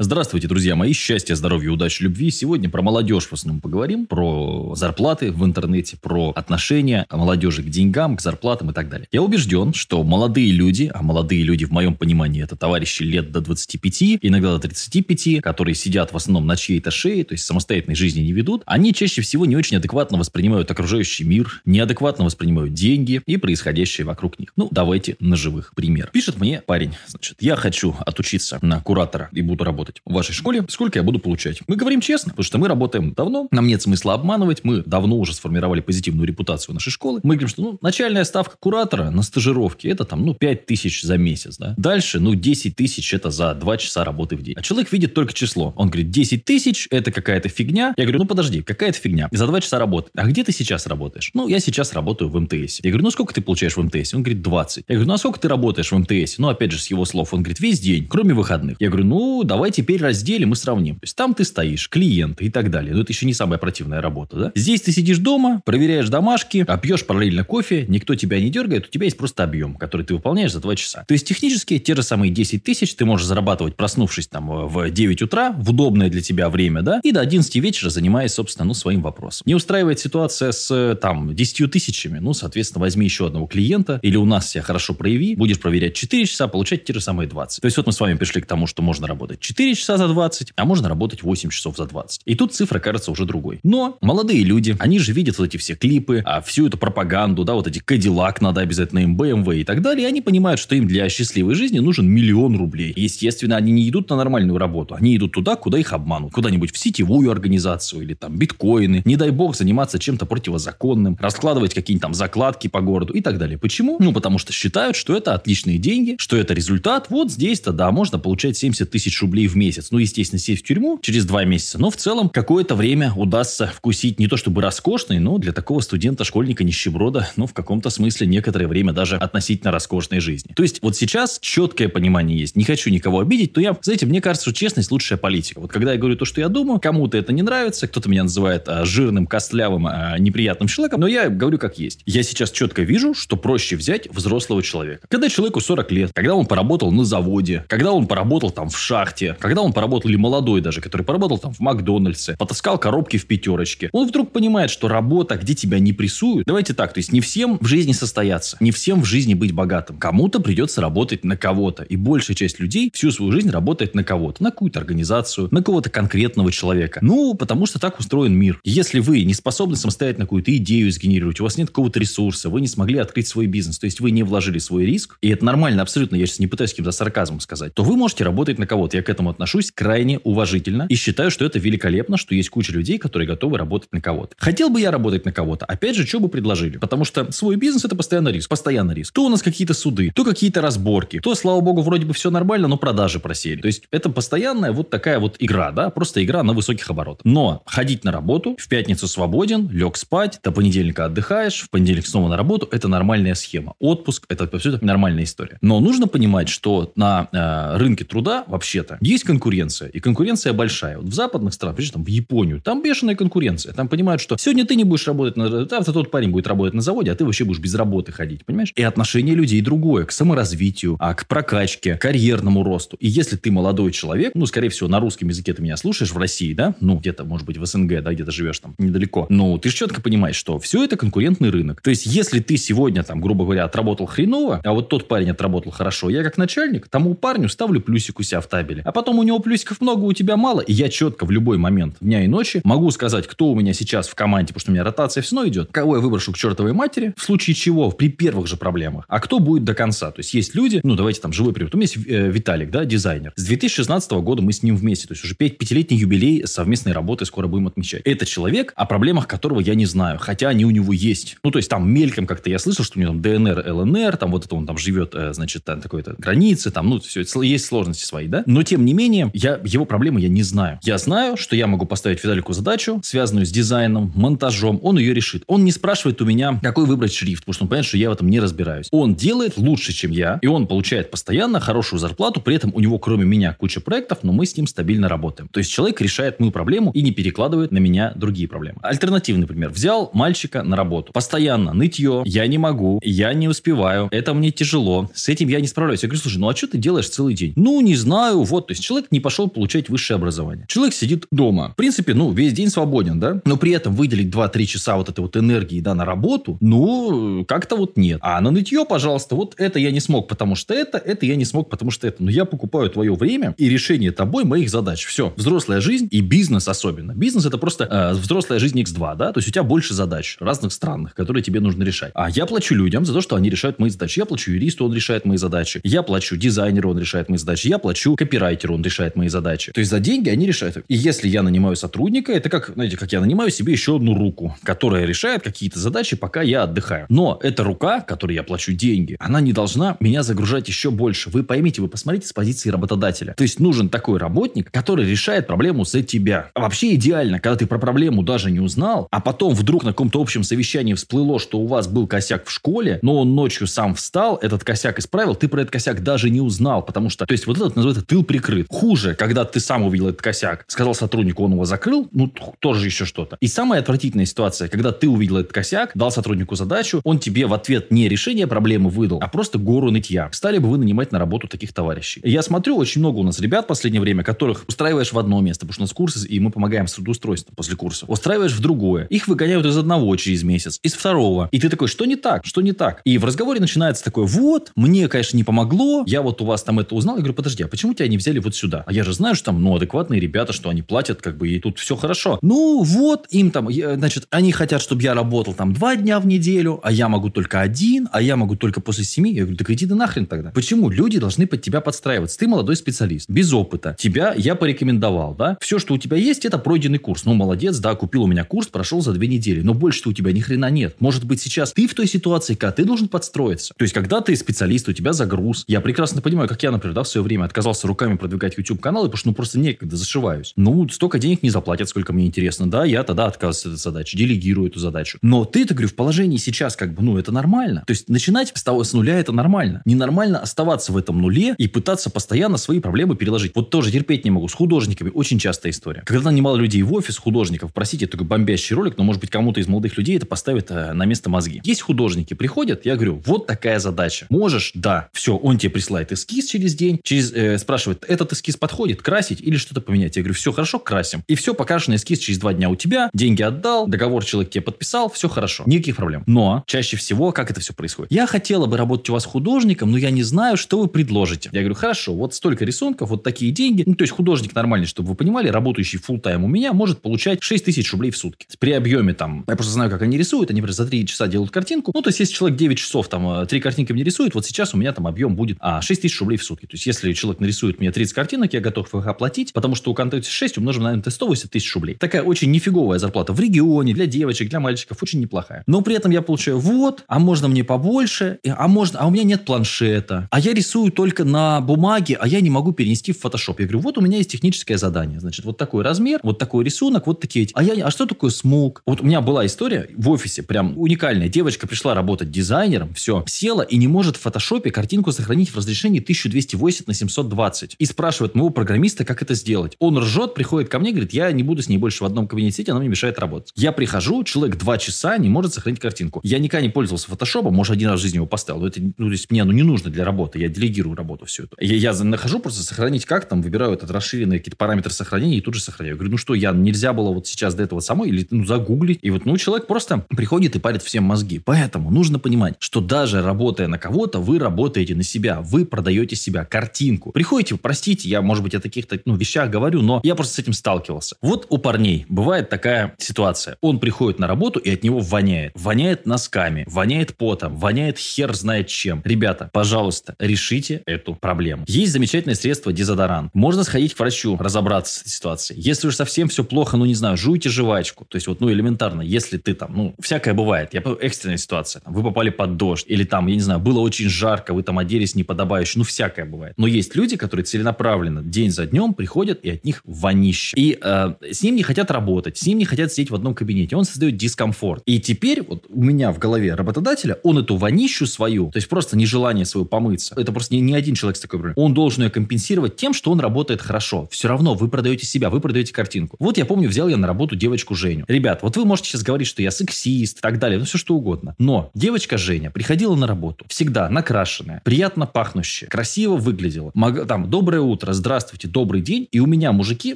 Здравствуйте, друзья мои. Счастья, здоровья, удачи, любви. Сегодня про молодежь в основном поговорим. Про зарплаты в интернете, про отношения молодежи к деньгам, к зарплатам и так далее. Я убежден, что молодые люди, а молодые люди в моем понимании это товарищи лет до 25, иногда до 35, которые сидят в основном на чьей-то шее, то есть самостоятельной жизни не ведут, они чаще всего не очень адекватно воспринимают окружающий мир, неадекватно воспринимают деньги и происходящее вокруг них. Ну, давайте на живых примерах. Пишет мне парень, значит, я хочу отучиться на куратора и буду работать работать в вашей школе, сколько я буду получать. Мы говорим честно, потому что мы работаем давно, нам нет смысла обманывать, мы давно уже сформировали позитивную репутацию нашей школы. Мы говорим, что ну, начальная ставка куратора на стажировке это там, ну, 5 тысяч за месяц, да. Дальше, ну, 10 тысяч это за 2 часа работы в день. А человек видит только число. Он говорит, 10 тысяч это какая-то фигня. Я говорю, ну, подожди, какая-то фигня. За 2 часа работы. А где ты сейчас работаешь? Ну, я сейчас работаю в МТС. Я говорю, ну, сколько ты получаешь в МТС? Он говорит, 20. Я говорю, ну, а сколько ты работаешь в МТС? Ну, опять же, с его слов. Он говорит, весь день, кроме выходных. Я говорю, ну, давай теперь разделим и сравним. То есть там ты стоишь, клиент и так далее. Но это еще не самая противная работа, да? Здесь ты сидишь дома, проверяешь домашки, а пьешь параллельно кофе, никто тебя не дергает, у тебя есть просто объем, который ты выполняешь за 2 часа. То есть технически те же самые 10 тысяч ты можешь зарабатывать, проснувшись там э, в 9 утра, в удобное для тебя время, да, и до 11 вечера занимаясь, собственно, ну, своим вопросом. Не устраивает ситуация с э, там 10 тысячами, ну, соответственно, возьми еще одного клиента, или у нас себя хорошо прояви, будешь проверять 4 часа, получать те же самые 20. То есть вот мы с вами пришли к тому, что можно работать 4 часа за 20, а можно работать 8 часов за 20. И тут цифра кажется уже другой. Но молодые люди, они же видят вот эти все клипы, а всю эту пропаганду, да, вот эти Кадиллак надо обязательно им, BMW и так далее, и они понимают, что им для счастливой жизни нужен миллион рублей. естественно, они не идут на нормальную работу, они идут туда, куда их обманут. Куда-нибудь в сетевую организацию или там биткоины. Не дай бог заниматься чем-то противозаконным, раскладывать какие-нибудь там закладки по городу и так далее. Почему? Ну, потому что считают, что это отличные деньги, что это результат. Вот здесь-то, да, можно получать 70 тысяч рублей в месяц. Ну, естественно, сесть в тюрьму через два месяца. Но в целом какое-то время удастся вкусить не то чтобы роскошный, но для такого студента, школьника, нищеброда, ну, в каком-то смысле некоторое время даже относительно роскошной жизни. То есть вот сейчас четкое понимание есть. Не хочу никого обидеть, то я, знаете, мне кажется, что честность лучшая политика. Вот когда я говорю то, что я думаю, кому-то это не нравится, кто-то меня называет а, жирным, костлявым, а, неприятным человеком, но я говорю как есть. Я сейчас четко вижу, что проще взять взрослого человека. Когда человеку 40 лет, когда он поработал на заводе, когда он поработал там в шахте, когда он поработал или молодой даже, который поработал там в Макдональдсе, потаскал коробки в пятерочке, он вдруг понимает, что работа, где тебя не прессуют, давайте так, то есть не всем в жизни состояться, не всем в жизни быть богатым. Кому-то придется работать на кого-то. И большая часть людей всю свою жизнь работает на кого-то, на какую-то организацию, на кого-то конкретного человека. Ну, потому что так устроен мир. Если вы не способны самостоятельно какую-то идею сгенерировать, у вас нет какого-то ресурса, вы не смогли открыть свой бизнес, то есть вы не вложили свой риск, и это нормально абсолютно, я сейчас не пытаюсь каким-то сарказмом сказать, то вы можете работать на кого-то. Я к этому отношусь крайне уважительно и считаю, что это великолепно, что есть куча людей, которые готовы работать на кого-то. Хотел бы я работать на кого-то? Опять же, что бы предложили? Потому что свой бизнес это постоянно риск, постоянно риск. То у нас какие-то суды, то какие-то разборки, то, слава богу, вроде бы все нормально, но продажи просели. То есть это постоянная вот такая вот игра, да, просто игра на высоких оборотах. Но ходить на работу, в пятницу свободен, лег спать, до понедельника отдыхаешь, в понедельник снова на работу, это нормальная схема. Отпуск, это все это нормальная история. Но нужно понимать, что на э, рынке труда вообще-то есть конкуренция, и конкуренция большая. Вот в западных странах, прежде там в Японию, там бешеная конкуренция. Там понимают, что сегодня ты не будешь работать на завтра тот парень будет работать на заводе, а ты вообще будешь без работы ходить, понимаешь? И отношение людей другое к саморазвитию, а к прокачке, карьерному росту. И если ты молодой человек, ну, скорее всего, на русском языке ты меня слушаешь в России, да, ну, где-то, может быть, в СНГ, да, где-то живешь там недалеко, ну, ты же четко понимаешь, что все это конкурентный рынок. То есть, если ты сегодня, там, грубо говоря, отработал хреново, а вот тот парень отработал хорошо, я как начальник тому парню ставлю плюсик у себя в табеле. А потом у него плюсиков много, у тебя мало, и я четко в любой момент дня и ночи могу сказать, кто у меня сейчас в команде, потому что у меня ротация все равно идет, кого я выброшу к чертовой матери, в случае чего, при первых же проблемах, а кто будет до конца. То есть, есть люди, ну, давайте там живой пример. У меня есть э, Виталик, да, дизайнер. С 2016 года мы с ним вместе, то есть, уже 5 пятилетний юбилей совместной работы скоро будем отмечать. Это человек, о проблемах которого я не знаю, хотя они у него есть. Ну, то есть, там мельком как-то я слышал, что у него там ДНР, ЛНР, там вот это он там живет, э, значит, там такой-то границы, там, ну, все, есть сложности свои, да. Но, тем не менее, я, его проблемы я не знаю. Я знаю, что я могу поставить Виталику задачу, связанную с дизайном, монтажом, он ее решит. Он не спрашивает у меня, какой выбрать шрифт, потому что он понимает, что я в этом не разбираюсь. Он делает лучше, чем я, и он получает постоянно хорошую зарплату, при этом у него, кроме меня, куча проектов, но мы с ним стабильно работаем. То есть человек решает мою проблему и не перекладывает на меня другие проблемы. Альтернативный пример. Взял мальчика на работу. Постоянно нытье, я не могу, я не успеваю, это мне тяжело, с этим я не справляюсь. Я говорю, слушай, ну а что ты делаешь целый день? Ну, не знаю, вот, то есть человек не пошел получать высшее образование. Человек сидит дома. В принципе, ну, весь день свободен, да? Но при этом выделить 2-3 часа вот этой вот энергии, да, на работу, ну, как-то вот нет. А на нытье, пожалуйста, вот это я не смог, потому что это, это я не смог, потому что это. Но я покупаю твое время и решение тобой моих задач. Все. Взрослая жизнь и бизнес особенно. Бизнес это просто э, взрослая жизнь X2, да? То есть у тебя больше задач разных странных, которые тебе нужно решать. А я плачу людям за то, что они решают мои задачи. Я плачу юристу, он решает мои задачи. Я плачу дизайнеру, он решает мои задачи. Я плачу копирайтеру, он решает мои задачи. То есть за деньги они решают. И если я нанимаю сотрудника, это как, знаете, как я нанимаю себе еще одну руку, которая решает какие-то задачи, пока я отдыхаю. Но эта рука, которой я плачу деньги, она не должна меня загружать еще больше. Вы поймите, вы посмотрите с позиции работодателя. То есть нужен такой работник, который решает проблему за тебя. А вообще идеально, когда ты про проблему даже не узнал, а потом вдруг на каком-то общем совещании всплыло, что у вас был косяк в школе, но он ночью сам встал, этот косяк исправил, ты про этот косяк даже не узнал, потому что, то есть вот этот называется тыл прикрыт. Хуже, когда ты сам увидел этот косяк, сказал сотруднику, он его закрыл, ну, тоже еще что-то. И самая отвратительная ситуация, когда ты увидел этот косяк, дал сотруднику задачу, он тебе в ответ не решение проблемы выдал, а просто гору нытья. Стали бы вы нанимать на работу таких товарищей. Я смотрю, очень много у нас ребят в последнее время, которых устраиваешь в одно место, потому что у нас курсы, и мы помогаем с трудоустройством после курса. Устраиваешь в другое. Их выгоняют из одного через месяц, из второго. И ты такой, что не так? Что не так? И в разговоре начинается такое, вот, мне, конечно, не помогло, я вот у вас там это узнал. Я говорю, подожди, а почему тебя не взяли вот сюда? А я же знаю, что там, ну, адекватные ребята, что они платят, как бы, и тут все хорошо. Ну, вот, им там, значит, они хотят, чтобы я работал там два дня в неделю, а я могу только один, а я могу только после семи. Я говорю, так иди ты нахрен тогда. Почему? Люди должны под тебя подстраиваться. Ты молодой специалист, без опыта. Тебя я порекомендовал, да? Все, что у тебя есть, это пройденный курс. Ну, молодец, да, купил у меня курс, прошел за две недели. Но больше-то у тебя ни хрена нет. Может быть, сейчас ты в той ситуации, когда ты должен подстроиться. То есть, когда ты специалист, у тебя загруз. Я прекрасно понимаю, как я, например, да, в свое время отказался руками продвигать YouTube-каналы, потому что ну просто некогда зашиваюсь. Ну, столько денег не заплатят, сколько мне интересно. Да, я тогда отказываюсь от этой задачи, делегирую эту задачу. Но ты-то, говорю, в положении сейчас как бы, ну, это нормально. То есть, начинать с того, с нуля это нормально. Ненормально оставаться в этом нуле и пытаться постоянно свои проблемы переложить. Вот тоже терпеть не могу. С художниками очень частая история. Когда немало людей в офис, художников, простите, такой бомбящий ролик, но, может быть, кому-то из молодых людей это поставит э, на место мозги. Есть художники, приходят, я говорю, вот такая задача. Можешь? Да. Все, он тебе присылает эскиз через день, через, э, спрашивает, этот эскиз подходит, красить или что-то поменять? Я говорю, все хорошо, красим. И все, покрашенный эскиз через два дня у тебя, деньги отдал, договор человек тебе подписал, все хорошо. Никаких проблем. Но чаще всего, как это все происходит? Я хотела бы работать у вас художником, но я не знаю, что вы предложите. Я говорю, хорошо, вот столько рисунков, вот такие деньги. Ну, то есть художник нормальный, чтобы вы понимали, работающий full тайм у меня может получать 6 тысяч рублей в сутки. При объеме там, я просто знаю, как они рисуют, они, например, за 3 часа делают картинку. Ну, то есть, если человек 9 часов там 3 э, картинки мне рисует, вот сейчас у меня там объем будет а, 6 тысяч рублей в сутки. То есть, если человек нарисует мне 30 картинок, я готов их оплатить, потому что у контента 6 умножим на НТ 180 тысяч рублей. Такая очень нифиговая зарплата в регионе, для девочек, для мальчиков, очень неплохая. Но при этом я получаю вот, а можно мне побольше, а можно, а у меня нет планшета, а я рисую только на бумаге, а я не могу перенести в Photoshop. Я говорю, вот у меня есть техническое задание, значит, вот такой размер, вот такой рисунок, вот такие. А я, а что такое смог? Вот у меня была история в офисе, прям уникальная. Девочка пришла работать дизайнером, все, села и не может в фотошопе картинку сохранить в разрешении 1280 на 720. И спрашивает моего программиста, как это сделать. Он ржет, приходит ко мне, говорит, я не буду с ней больше в одном кабинете сидеть, она мне мешает работать. Я прихожу, человек два часа не может сохранить картинку. Я никогда не пользовался фотошопом, может, один раз в жизни его поставил, но это, ну, то есть мне оно не нужно для работы, я делегирую работу всю эту. Я, я нахожу просто сохранить как там, выбираю этот расширенный какие-то параметры сохранения и тут же сохраняю. Говорю, ну что, я нельзя было вот сейчас до этого самой или ну, загуглить. И вот, ну, человек просто приходит и парит всем мозги. Поэтому нужно понимать, что даже работая на кого-то, вы работаете на себя, вы продаете себя, картинку. Приходите, простите, я, может быть, о таких-то ну, вещах говорю, но я просто с этим сталкивался. Вот у парней бывает такая ситуация. Он приходит на работу и от него воняет. Воняет носками, воняет потом, воняет хер знает чем. Ребята, пожалуйста, решите эту проблему. Есть замечательное средство дезодорант. Можно сходить к врачу, разобраться с этой ситуацией. Если уж совсем все плохо, ну не знаю, жуйте жвачку. То есть вот, ну элементарно, если ты там, ну всякое бывает. Я экстренная ситуация. Там, вы попали под дождь или там, я не знаю, было очень жарко, вы там оделись неподобающе. Ну всякое бывает. Но есть люди, которые целенаправленно день за днем приходят и от них вонище. И э, с ним не хотят работать, с ним не хотят сидеть в одном кабинете. Он создает дискомфорт. И теперь вот у меня в голове работодателя, он эту вонищу свою, то есть просто нежелание свою помыться, это просто не, не один человек с такой проблемой, он должен ее компенсировать тем, что он работает хорошо. Все равно вы продаете себя, вы продаете картинку. Вот я помню, взял я на работу девочку Женю. Ребят, вот вы можете сейчас говорить, что я сексист и так далее, ну все что угодно. Но девочка Женя приходила на работу, всегда накрашенная, приятно пахнущая, красиво выглядела. Мог, там, доброе утро утро, здравствуйте, добрый день. И у меня мужики,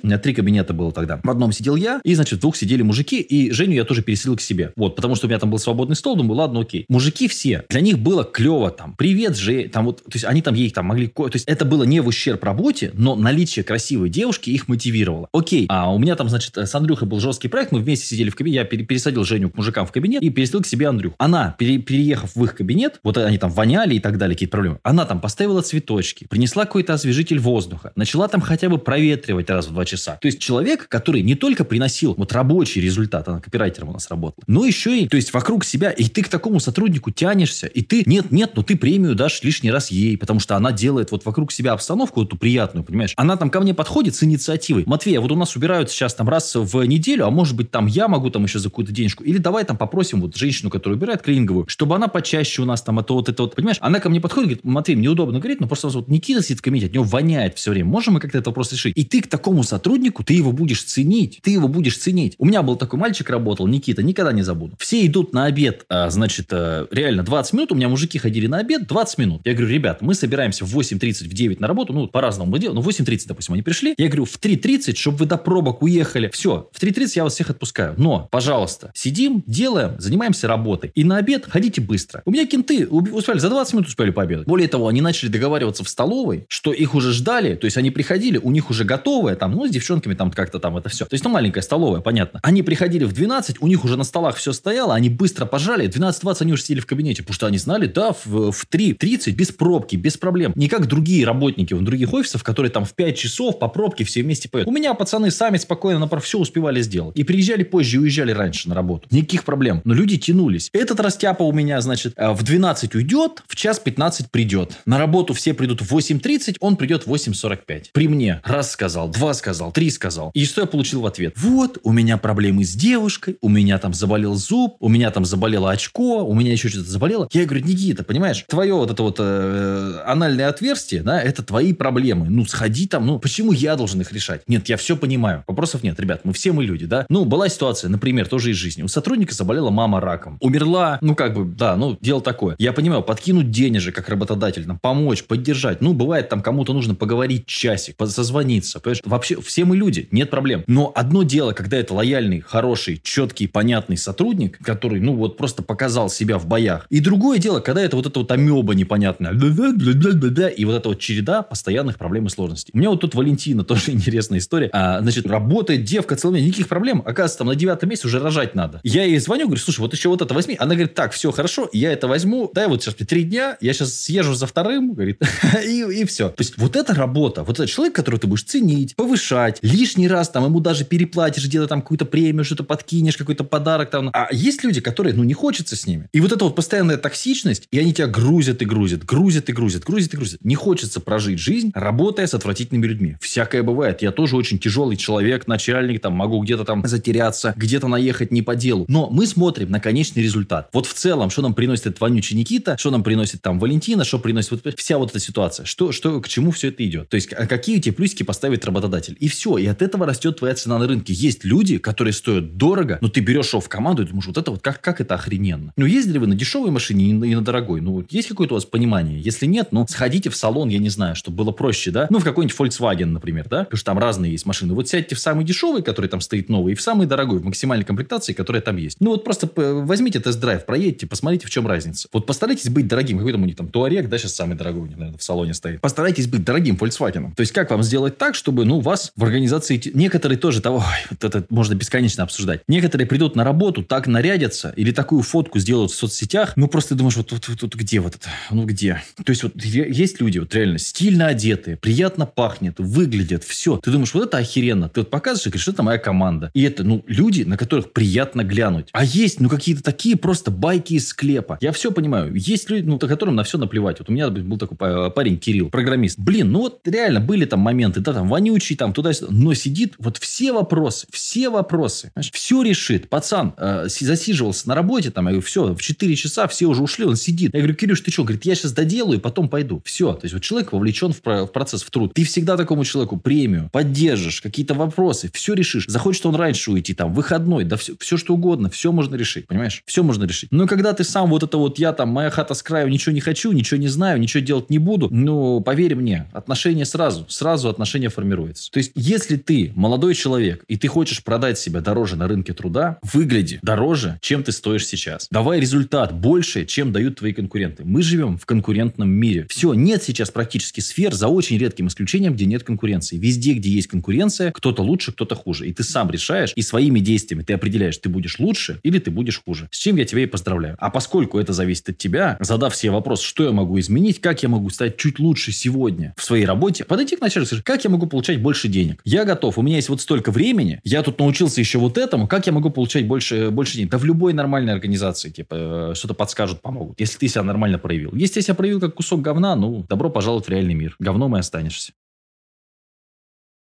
у меня три кабинета было тогда. В одном сидел я, и, значит, в двух сидели мужики, и Женю я тоже переселил к себе. Вот, потому что у меня там был свободный стол, думаю, ладно, окей. Мужики все, для них было клево там, привет же, там вот, то есть они там ей там могли, то есть это было не в ущерб работе, но наличие красивой девушки их мотивировало. Окей, а у меня там, значит, с Андрюхой был жесткий проект, мы вместе сидели в кабинете, я пересадил Женю к мужикам в кабинет и переселил к себе Андрюху. Она, пере, переехав в их кабинет, вот они там воняли и так далее, какие-то проблемы, она там поставила цветочки, принесла какой-то освежитель воздуха, начала там хотя бы проветривать раз в два часа. То есть человек, который не только приносил вот рабочий результат, она копирайтером у нас работала, но еще и, то есть вокруг себя, и ты к такому сотруднику тянешься, и ты, нет, нет, но ты премию дашь лишний раз ей, потому что она делает вот вокруг себя обстановку эту приятную, понимаешь? Она там ко мне подходит с инициативой. Матвей, а вот у нас убирают сейчас там раз в неделю, а может быть там я могу там еще за какую-то денежку, или давай там попросим вот женщину, которая убирает клининговую, чтобы она почаще у нас там, это вот это вот, понимаешь? Она ко мне подходит, говорит, Матвей, мне удобно говорить, но просто вот Никита сидит в комитете, от него воняет все время. Можем мы как-то этот вопрос решить? И ты к такому сотруднику, ты его будешь ценить. Ты его будешь ценить. У меня был такой мальчик работал, Никита, никогда не забуду. Все идут на обед, а, значит, а, реально 20 минут. У меня мужики ходили на обед 20 минут. Я говорю, ребят, мы собираемся в 8.30, в 9 на работу. Ну, по-разному мы делаем. Ну, 8.30, допустим, они пришли. Я говорю, в 3.30, чтобы вы до пробок уехали. Все, в 3.30 я вас всех отпускаю. Но, пожалуйста, сидим, делаем, занимаемся работой. И на обед ходите быстро. У меня кенты успели, за 20 минут успели пообедать. Более того, они начали договариваться в столовой, что их уже ждали. То есть они приходили, у них уже готовое, там, ну, с девчонками там как-то там это все. То есть, ну, маленькая столовая, понятно. Они приходили в 12, у них уже на столах все стояло, они быстро пожали. 12-20 они уже сидели в кабинете, потому что они знали, да, в, в 3.30 без пробки, без проблем. Не как другие работники в других офисах, которые там в 5 часов по пробке все вместе поют. У меня пацаны сами спокойно, например, все успевали сделать. И приезжали позже, и уезжали раньше на работу. Никаких проблем. Но люди тянулись. Этот растяпа у меня, значит, э, в 12 уйдет, в час 15 придет. На работу все придут в 8.30, он придет в 8.45. При мне раз сказал, два сказал, три сказал. И что я получил в ответ? Вот, у меня проблемы с девушкой, у меня там заболел зуб, у меня там заболело очко, у меня еще что-то заболело. Я говорю, Никита, понимаешь, твое вот это вот э, анальное отверстие, да, это твои проблемы. Ну, сходи там, ну, почему я должен их решать? Нет, я все понимаю. Вопросов нет, ребят, мы все мы люди, да. Ну, была ситуация, например, тоже из жизни. У сотрудника заболела мама раком. Умерла, ну, как бы, да, ну, дело такое. Я понимаю, подкинуть денежек как работодатель, там, помочь, поддержать. Ну, бывает, там кому-то нужно поговорить часик, созвониться, понимаешь? Вообще, все мы люди, нет проблем. Но одно дело, когда это лояльный, хороший, четкий, понятный сотрудник, который, ну, вот просто показал себя в боях. И другое дело, когда это вот это вот амеба непонятная. И вот эта вот череда постоянных проблем и сложностей. У меня вот тут Валентина, тоже интересная история. А, значит, работает девка целыми, никаких проблем. Оказывается, там на девятом месяце уже рожать надо. Я ей звоню, говорю, слушай, вот еще вот это возьми. Она говорит, так, все хорошо, я это возьму. Дай вот сейчас три дня, я сейчас съезжу за вторым, говорит, и, и все. То есть вот эта работа, вот этот человек, которого ты будешь ценить, повышать, лишний раз там ему даже переплатишь где-то там какую-то премию, что-то подкинешь, какой-то подарок там. А есть люди, которые, ну, не хочется с ними. И вот эта вот постоянная токсичность, и они тебя грузят и грузят, грузят и грузят, грузят и грузят. Не хочется прожить жизнь, работая с отвратительными людьми. Всякое бывает. Я тоже очень тяжелый человек, начальник, там, могу где-то там затеряться, где-то наехать не по делу. Но мы смотрим на конечный результат. Вот в целом, что нам приносит этот вонючий Никита, что нам приносит там Валентина, что приносит вот вся вот эта ситуация, что, что, к чему все это идет. То есть, какие тебе плюсики поставит работодатель. И все. И от этого растет твоя цена на рынке. Есть люди, которые стоят дорого, но ты берешь его в команду и думаешь, вот это вот как, как это охрененно. Ну, ездили вы на дешевой машине и на, и на дорогой? Ну, есть какое-то у вас понимание? Если нет, ну, сходите в салон, я не знаю, чтобы было проще, да? Ну, в какой-нибудь Volkswagen, например, да? Потому что там разные есть машины. Вот сядьте в самый дешевый, который там стоит новый, и в самый дорогой, в максимальной комплектации, которая там есть. Ну, вот просто возьмите тест-драйв, проедьте, посмотрите, в чем разница. Вот постарайтесь быть дорогим. Какой там у них там Туарек, да, сейчас самый дорогой, наверное, в салоне стоит. Постарайтесь быть дорогим Volkswagen. То есть, как вам сделать так, чтобы, ну, вас в организации... Некоторые тоже того... Ой, вот это можно бесконечно обсуждать. Некоторые придут на работу, так нарядятся, или такую фотку сделают в соцсетях, ну, просто думаешь, вот тут вот, вот, где вот это? Ну, где? То есть, вот есть люди, вот реально стильно одетые, приятно пахнет, выглядят, все. Ты думаешь, вот это охеренно. Ты вот показываешь и говоришь, это моя команда. И это, ну, люди, на которых приятно глянуть. А есть, ну, какие-то такие просто байки из склепа. Я все понимаю. Есть люди, ну, которым на все наплевать. Вот у меня был такой парень Кирилл, программист. Блин, ну вот реально были там моменты, да, там вонючий, там туда-сюда. Но сидит, вот все вопросы, все вопросы, знаешь, все решит. Пацан э, засиживался на работе, там, я говорю, все, в 4 часа все уже ушли, он сидит. Я говорю, Кирюш, ты что? Говорит, я сейчас доделаю, потом пойду. Все. То есть, вот человек вовлечен в, в процесс, в труд. Ты всегда такому человеку премию, поддержишь, какие-то вопросы, все решишь. Захочет он раньше уйти, там, выходной, да все, все что угодно, все можно решить, понимаешь? Все можно решить. Но когда ты сам вот это вот, я там, моя хата с краю, ничего не хочу, ничего не знаю, ничего делать не буду, ну, поверь мне, отношения отношения сразу, сразу отношения формируются. То есть, если ты молодой человек, и ты хочешь продать себя дороже на рынке труда, выгляди дороже, чем ты стоишь сейчас. Давай результат больше, чем дают твои конкуренты. Мы живем в конкурентном мире. Все, нет сейчас практически сфер, за очень редким исключением, где нет конкуренции. Везде, где есть конкуренция, кто-то лучше, кто-то хуже. И ты сам решаешь, и своими действиями ты определяешь, ты будешь лучше или ты будешь хуже. С чем я тебя и поздравляю. А поскольку это зависит от тебя, задав себе вопрос, что я могу изменить, как я могу стать чуть лучше сегодня в своей работе, подойти к начальнику и сказать, как я могу получать больше денег? Я готов, у меня есть вот столько времени, я тут научился еще вот этому, как я могу получать больше, больше денег? Да в любой нормальной организации, типа, э, что-то подскажут, помогут, если ты себя нормально проявил. Если я себя проявил как кусок говна, ну, добро пожаловать в реальный мир. Говном и останешься.